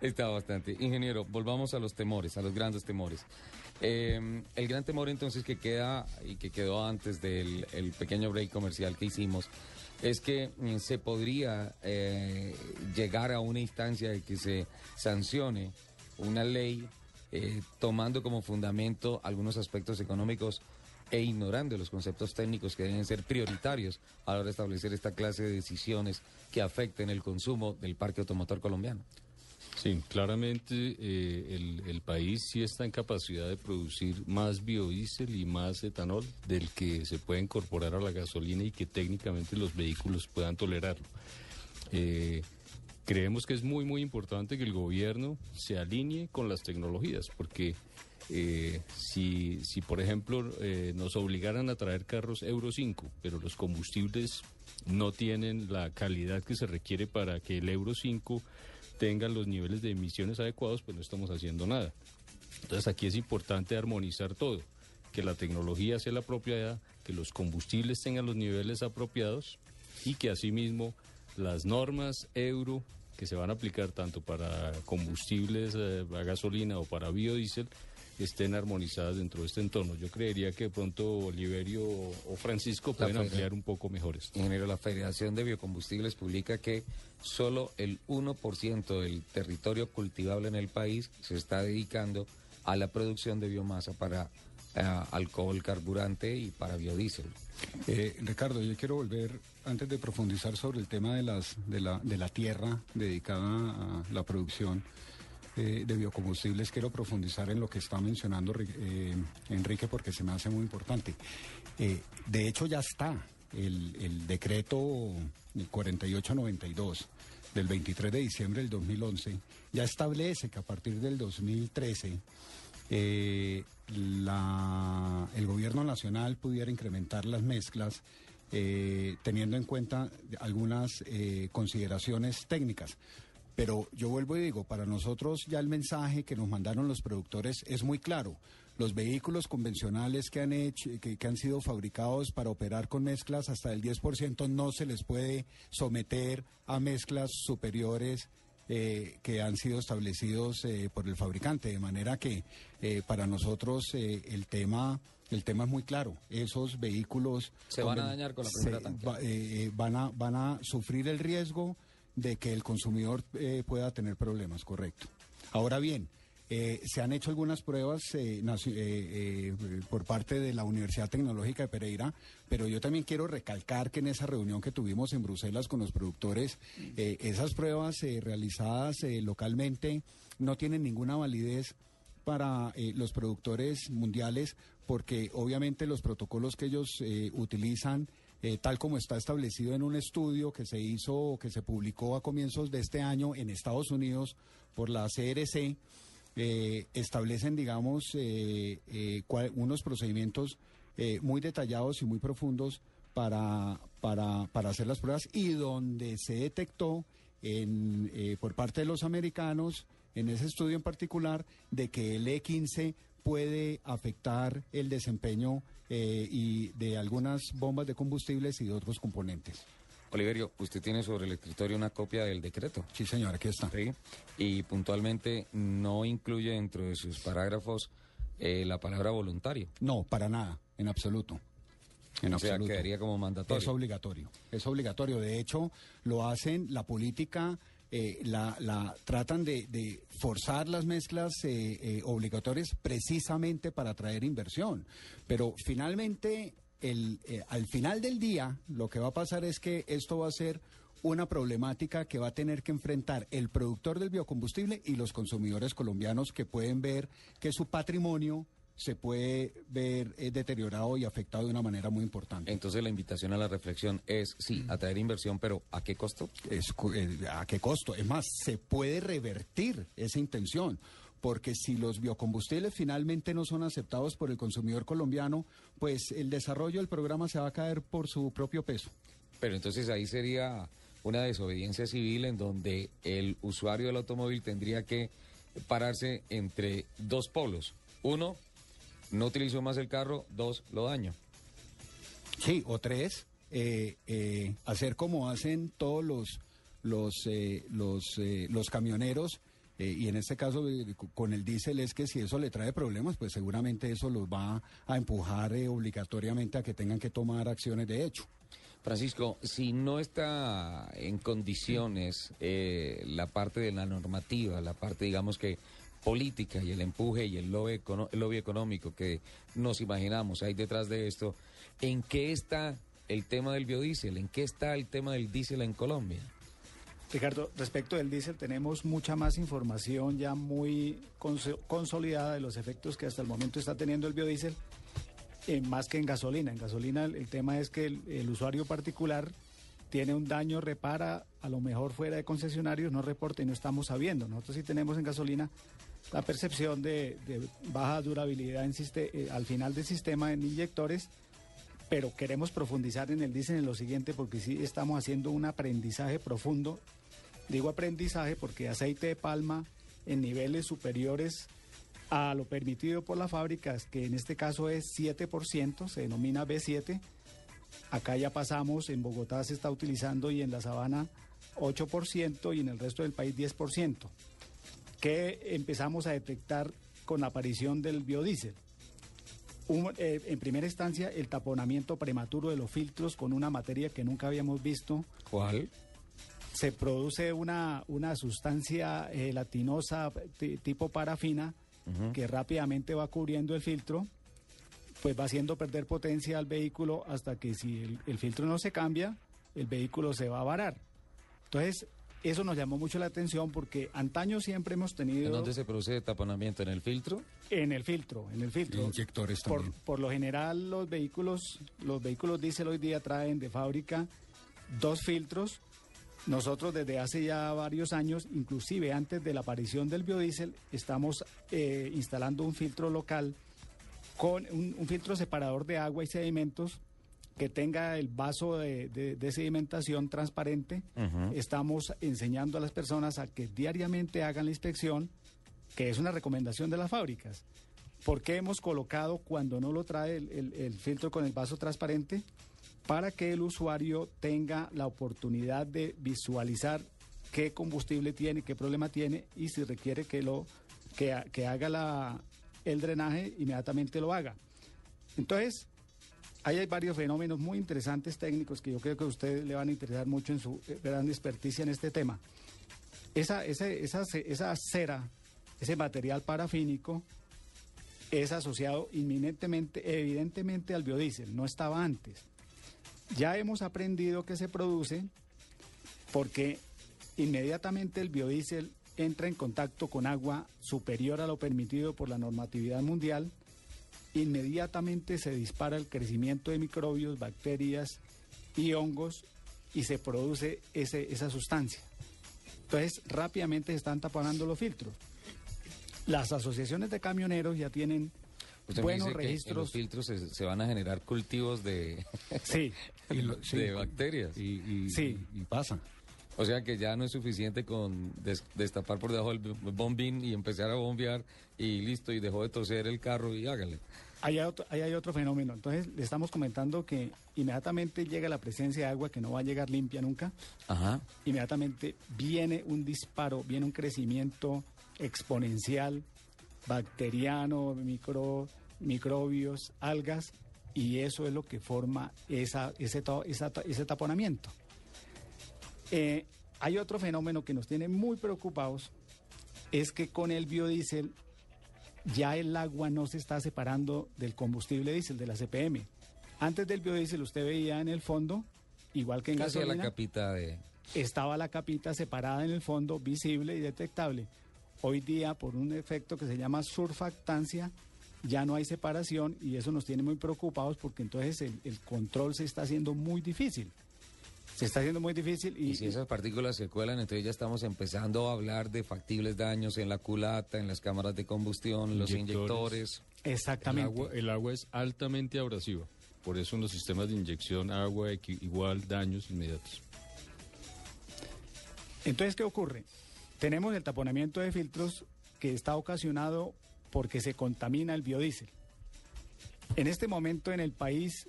Está bastante. Ingeniero, volvamos a los temores, a los grandes temores. Eh, el gran temor entonces que queda y que quedó antes del el pequeño break comercial que hicimos es que mm, se podría eh, llegar a una instancia de que se sancione una ley eh, tomando como fundamento algunos aspectos económicos e ignorando los conceptos técnicos que deben ser prioritarios a la hora de establecer esta clase de decisiones que afecten el consumo del parque automotor colombiano. Sí, claramente eh, el, país sí está en capacidad de producir más biodiesel y más etanol del que se puede incorporar a la gasolina y que técnicamente los vehículos puedan tolerarlo. Eh, creemos que es muy, muy importante que el gobierno se alinee con las tecnologías, porque eh, si, si, por ejemplo, nos obligaran a traer carros Euro 5, pero los combustibles no tienen la calidad que se requiere para que el Euro 5 tengan los niveles de emisiones adecuados, pues no estamos haciendo nada. Entonces aquí es importante armonizar todo, que la tecnología sea la apropiada, que los combustibles tengan los niveles apropiados y que asimismo las normas euro que se van a aplicar tanto para combustibles eh, a gasolina o para biodiesel estén armonizadas dentro de este entorno. Yo creería que de pronto Oliverio o Francisco pueden ampliar un poco mejor esto. Ingeniero, la Federación de Biocombustibles publica que solo el 1% del territorio cultivable en el país se está dedicando a la producción de biomasa para eh, alcohol, carburante y para biodiesel. Eh, Ricardo, yo quiero volver, antes de profundizar sobre el tema de, las, de, la, de la tierra dedicada a la producción, eh, de biocombustibles, quiero profundizar en lo que está mencionando eh, Enrique porque se me hace muy importante. Eh, de hecho, ya está el, el decreto 4892 del 23 de diciembre del 2011, ya establece que a partir del 2013 la, el gobierno nacional pudiera incrementar las mezclas teniendo en cuenta algunas consideraciones técnicas. Pero yo vuelvo y digo, para nosotros ya el mensaje que nos mandaron los productores es muy claro. Los vehículos convencionales que han, hecho, que, han sido fabricados para operar con mezclas hasta el 10% no se les puede someter a mezclas superiores eh, que han sido establecidos eh, por el fabricante. De manera que eh, para nosotros el tema el tema es muy claro. Esos vehículos se van a dañar con la primera van a van a sufrir el riesgo de que el consumidor eh, pueda tener problemas, correcto. Ahora bien, eh, se han hecho algunas pruebas eh, por parte de la Universidad Tecnológica de Pereira, pero yo también quiero recalcar que en esa reunión que tuvimos en Bruselas con los productores, esas pruebas realizadas localmente no tienen ninguna validez para los productores mundiales porque obviamente los protocolos que ellos utilizan eh, tal como está establecido en un estudio que se hizo, que se publicó a comienzos de este año en Estados Unidos por la CRC, eh, establecen, digamos, eh, unos procedimientos muy detallados y muy profundos para, para, para, hacer las pruebas y donde se detectó en, por parte de los americanos, en ese estudio en particular, de que el E15 puede afectar el desempeño eh, y de algunas bombas de combustibles y de otros componentes. Oliverio, usted tiene sobre el escritorio una copia del decreto. Sí, señor, aquí está. Sí, y puntualmente no incluye dentro de sus parágrafos eh, la palabra voluntario. No, para nada, en absoluto. En o sea, quedaría como mandatorio. Es obligatorio, es obligatorio. De hecho, lo hacen la política eh, la, la, tratan de, forzar las mezclas eh, eh, obligatorias precisamente para atraer inversión. Pero finalmente, el, al final del día, lo que va a pasar es que esto va a ser una problemática que va a tener que enfrentar el productor del biocombustible y los consumidores colombianos que pueden ver que su patrimonio se puede ver eh, deteriorado y afectado de una manera muy importante. Entonces la invitación a la reflexión es, sí, atraer inversión, pero ¿a qué costo? Es, eh, ¿A qué costo? Es más, se puede revertir esa intención porque si los biocombustibles finalmente no son aceptados por el consumidor colombiano, pues el desarrollo del programa se va a caer por su propio peso. Pero entonces ahí sería una desobediencia civil en donde el usuario del automóvil tendría que pararse entre dos polos. Uno, no utilizo más el carro, dos, lo daño. Sí, o tres, eh, eh, hacer como hacen todos los, los, eh, los, los camioneros Eh, y en este caso, eh, con el diésel, es que si eso le trae problemas, pues seguramente eso los va a empujar eh, obligatoriamente a que tengan que tomar acciones de hecho. Francisco, si no está en condiciones la parte de la normativa, la parte, digamos que política y el empuje y el lobby, el económico que nos imaginamos hay detrás de esto, ¿en qué está el tema del biodiesel? ¿En qué está el tema del diésel en Colombia? Ricardo, respecto del diésel tenemos mucha más información ya muy consolidada de los efectos que hasta el momento está teniendo el biodiesel, eh, más que en gasolina. En gasolina el, tema es que el, usuario particular tiene un daño, repara, a lo mejor fuera de concesionarios, no reporta y no estamos sabiendo. Nosotros sí tenemos en gasolina la percepción de, baja durabilidad eh, al final del sistema en inyectores, pero queremos profundizar en el diésel en lo siguiente porque sí estamos haciendo un aprendizaje profundo. Digo aprendizaje porque aceite de palma en niveles superiores a lo permitido por las fábricas, que en este caso es 7%, se denomina B7. Acá ya pasamos, en Bogotá se está utilizando y en la sabana 8% y en el resto del país 10%, que empezamos a detectar con la aparición del biodiesel. Eh, en primera instancia, el taponamiento prematuro de los filtros con una materia que nunca habíamos visto. ¿Cuál? se produce una, una sustancia gelatinosa tipo parafina que rápidamente va cubriendo el filtro, pues va haciendo perder potencia al vehículo hasta que si el, filtro no se cambia, el vehículo se va a varar. Entonces, eso nos llamó mucho la atención porque antaño siempre hemos tenido... ¿En dónde se produce taponamiento? ¿En el filtro? En el filtro, en el filtro. Inyectores también. Por, por lo general los vehículos, los vehículos diésel hoy día traen de fábrica dos filtros nosotros desde hace ya varios años, inclusive antes de la aparición del biodiesel, estamos eh, instalando un filtro local con un, filtro separador de agua y sedimentos que tenga el vaso de, sedimentación transparente. Estamos enseñando a las personas a que diariamente hagan la inspección, que es una recomendación de las fábricas. ¿Por qué hemos colocado cuando no lo trae el filtro con el vaso transparente? para que el usuario tenga la oportunidad de visualizar qué combustible tiene, qué problema tiene y si requiere que lo que, haga la, el drenaje inmediatamente lo haga. Entonces, hay varios fenómenos muy interesantes técnicos que yo creo que a ustedes le van a interesar mucho en su eh, gran experticia en este tema. Esa, esa, esa cera, ese material parafínico, es asociado inminentemente, evidentemente al biodiesel, no estaba antes. Ya hemos aprendido que se produce porque inmediatamente el biodiesel entra en contacto con agua superior a lo permitido por la normatividad mundial, inmediatamente se dispara el crecimiento de microbios, bacterias y hongos y se produce esa sustancia. Entonces rápidamente se están taponando los filtros. Las asociaciones de camioneros ya tienen buenos registros. los filtros se, van a generar cultivos de, sí, de bacterias. Y, sí. y, pasa. O sea que ya no es suficiente con destapar por debajo del bombín y empezar a bombear y listo, y dejó de toser el carro y hágale. Ahí hay, otro, hay otro fenómeno. Entonces, le estamos comentando que inmediatamente llega la presencia de agua que no va a llegar limpia nunca. Ajá. Inmediatamente viene un disparo, viene un crecimiento exponencial, bacteriano, micro, microbios, algas, y eso es lo que forma esa, ese, ese taponamiento. Eh, hay otro fenómeno que nos tiene muy preocupados, es que con el biodiesel ya el agua no se está separando del combustible diésel, de la CPM. Antes del biodiesel usted veía en el fondo, igual que en gasolina, la capita de... estaba la capita separada en el fondo, visible y detectable. Hoy día, por un efecto que se llama surfactancia, ya no hay separación y eso nos tiene muy preocupados porque entonces el, control se está haciendo muy difícil. Se está haciendo muy difícil y, si esas partículas se cuelan, entonces ya estamos empezando a hablar de factibles daños en la culata, en las cámaras de combustión, los inyectores. Exactamente. El agua, es altamente abrasiva. Por eso en los sistemas de inyección agua igual daños inmediatos. Entonces, ¿qué ocurre? Tenemos el taponamiento de filtros que está ocasionado porque se contamina el biodiesel. En este momento en el país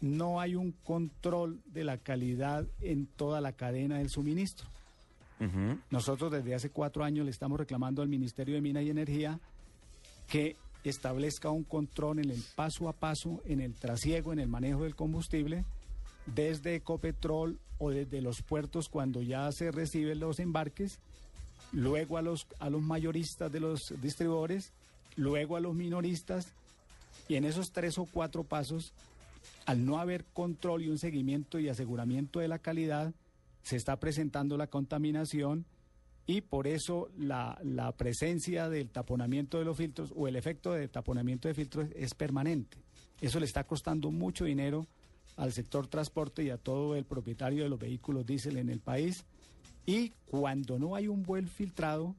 no hay un control de la calidad en toda la cadena del suministro. Nosotros desde hace cuatro años le estamos reclamando al Ministerio de Minas y Energía que establezca un control en el paso a paso, en el trasiego, en el manejo del combustible, desde Ecopetrol o desde los puertos cuando ya se reciben los embarques, luego a los, a los mayoristas de los distribuidores, luego a los minoristas, y en esos tres o cuatro pasos, al no haber control y un seguimiento y aseguramiento de la calidad, se está presentando la contaminación y por eso la, presencia del taponamiento de los filtros o el efecto de taponamiento de filtros es permanente. Eso le está costando mucho dinero al sector transporte y a todo el propietario de los vehículos diésel en el país. Y cuando no hay un buen filtrado,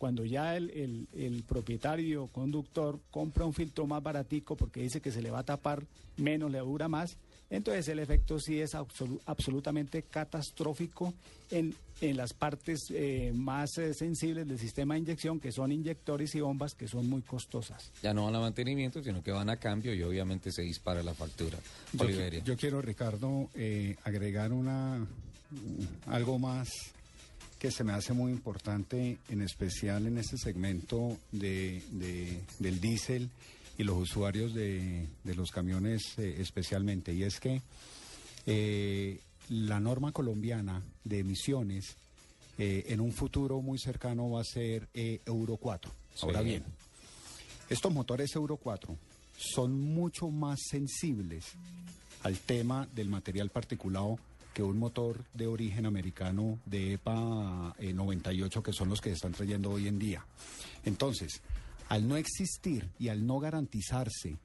cuando ya el, el, propietario conductor compra un filtro más baratico porque dice que se le va a tapar menos, le dura más, entonces el efecto sí es absolutamente catastrófico en, en las partes eh, más eh, sensibles del sistema de inyección, que son inyectores y bombas, que son muy costosas. Ya no van a mantenimiento, sino que van a cambio y obviamente se dispara la factura. Yo, yo quiero, Ricardo, eh, agregar una algo más que se me hace muy importante, en especial en este segmento de, del diésel y los usuarios de, los camiones eh, especialmente, y es que eh, la norma colombiana de emisiones eh, en un futuro muy cercano va a ser Euro 4. Ahora bien, estos motores Euro 4 son mucho más sensibles al tema del material particulado que un motor de origen americano de EPA 98 que son los que están trayendo hoy en día. Entonces, al no existir y al no garantizarse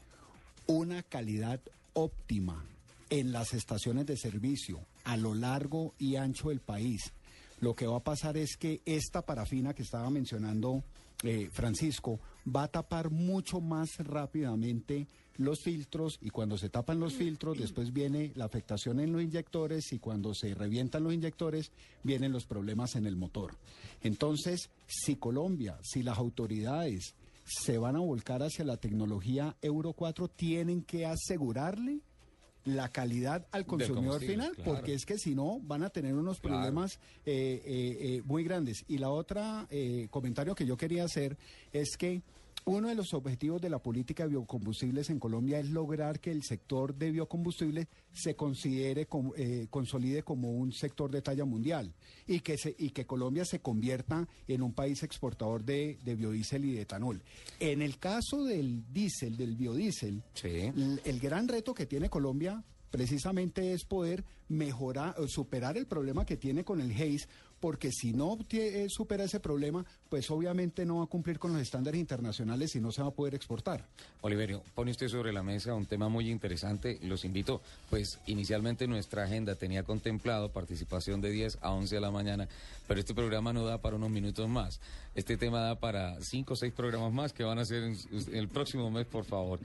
una calidad óptima en las estaciones de servicio a lo largo y ancho del país, lo que va a pasar es que esta parafina que estaba mencionando eh, Francisco va a tapar mucho más rápidamente los filtros y cuando se tapan los filtros después viene la afectación en los inyectores y cuando se revientan los inyectores vienen los problemas en el motor. Entonces, si Colombia, si las autoridades se van a volcar hacia la tecnología Euro 4, tienen que asegurarle la calidad al consumidor final, porque es que si no van a tener unos problemas eh, eh, eh, muy grandes. Y la otra comentario que yo quería hacer es que uno de los objetivos de la política de biocombustibles en Colombia es lograr que el sector de biocombustibles se considere, eh, consolide como un sector de talla mundial y que, se, y que Colombia se convierta en un país exportador de, biodiesel y de etanol. En el caso del diésel, del biodiesel, el gran reto que tiene Colombia precisamente es poder mejorar, superar el problema que tiene con el Haze, porque si no eh, supera ese problema, pues obviamente no va a cumplir con los estándares internacionales y no se va a poder exportar. Oliverio, pone usted sobre la mesa un tema muy interesante. Los invito, pues inicialmente nuestra agenda tenía contemplado participación de 10 a 11 de la mañana, pero este programa no da para unos minutos más. Este tema da para 5 o 6 programas más que van a ser en el próximo mes, por favor.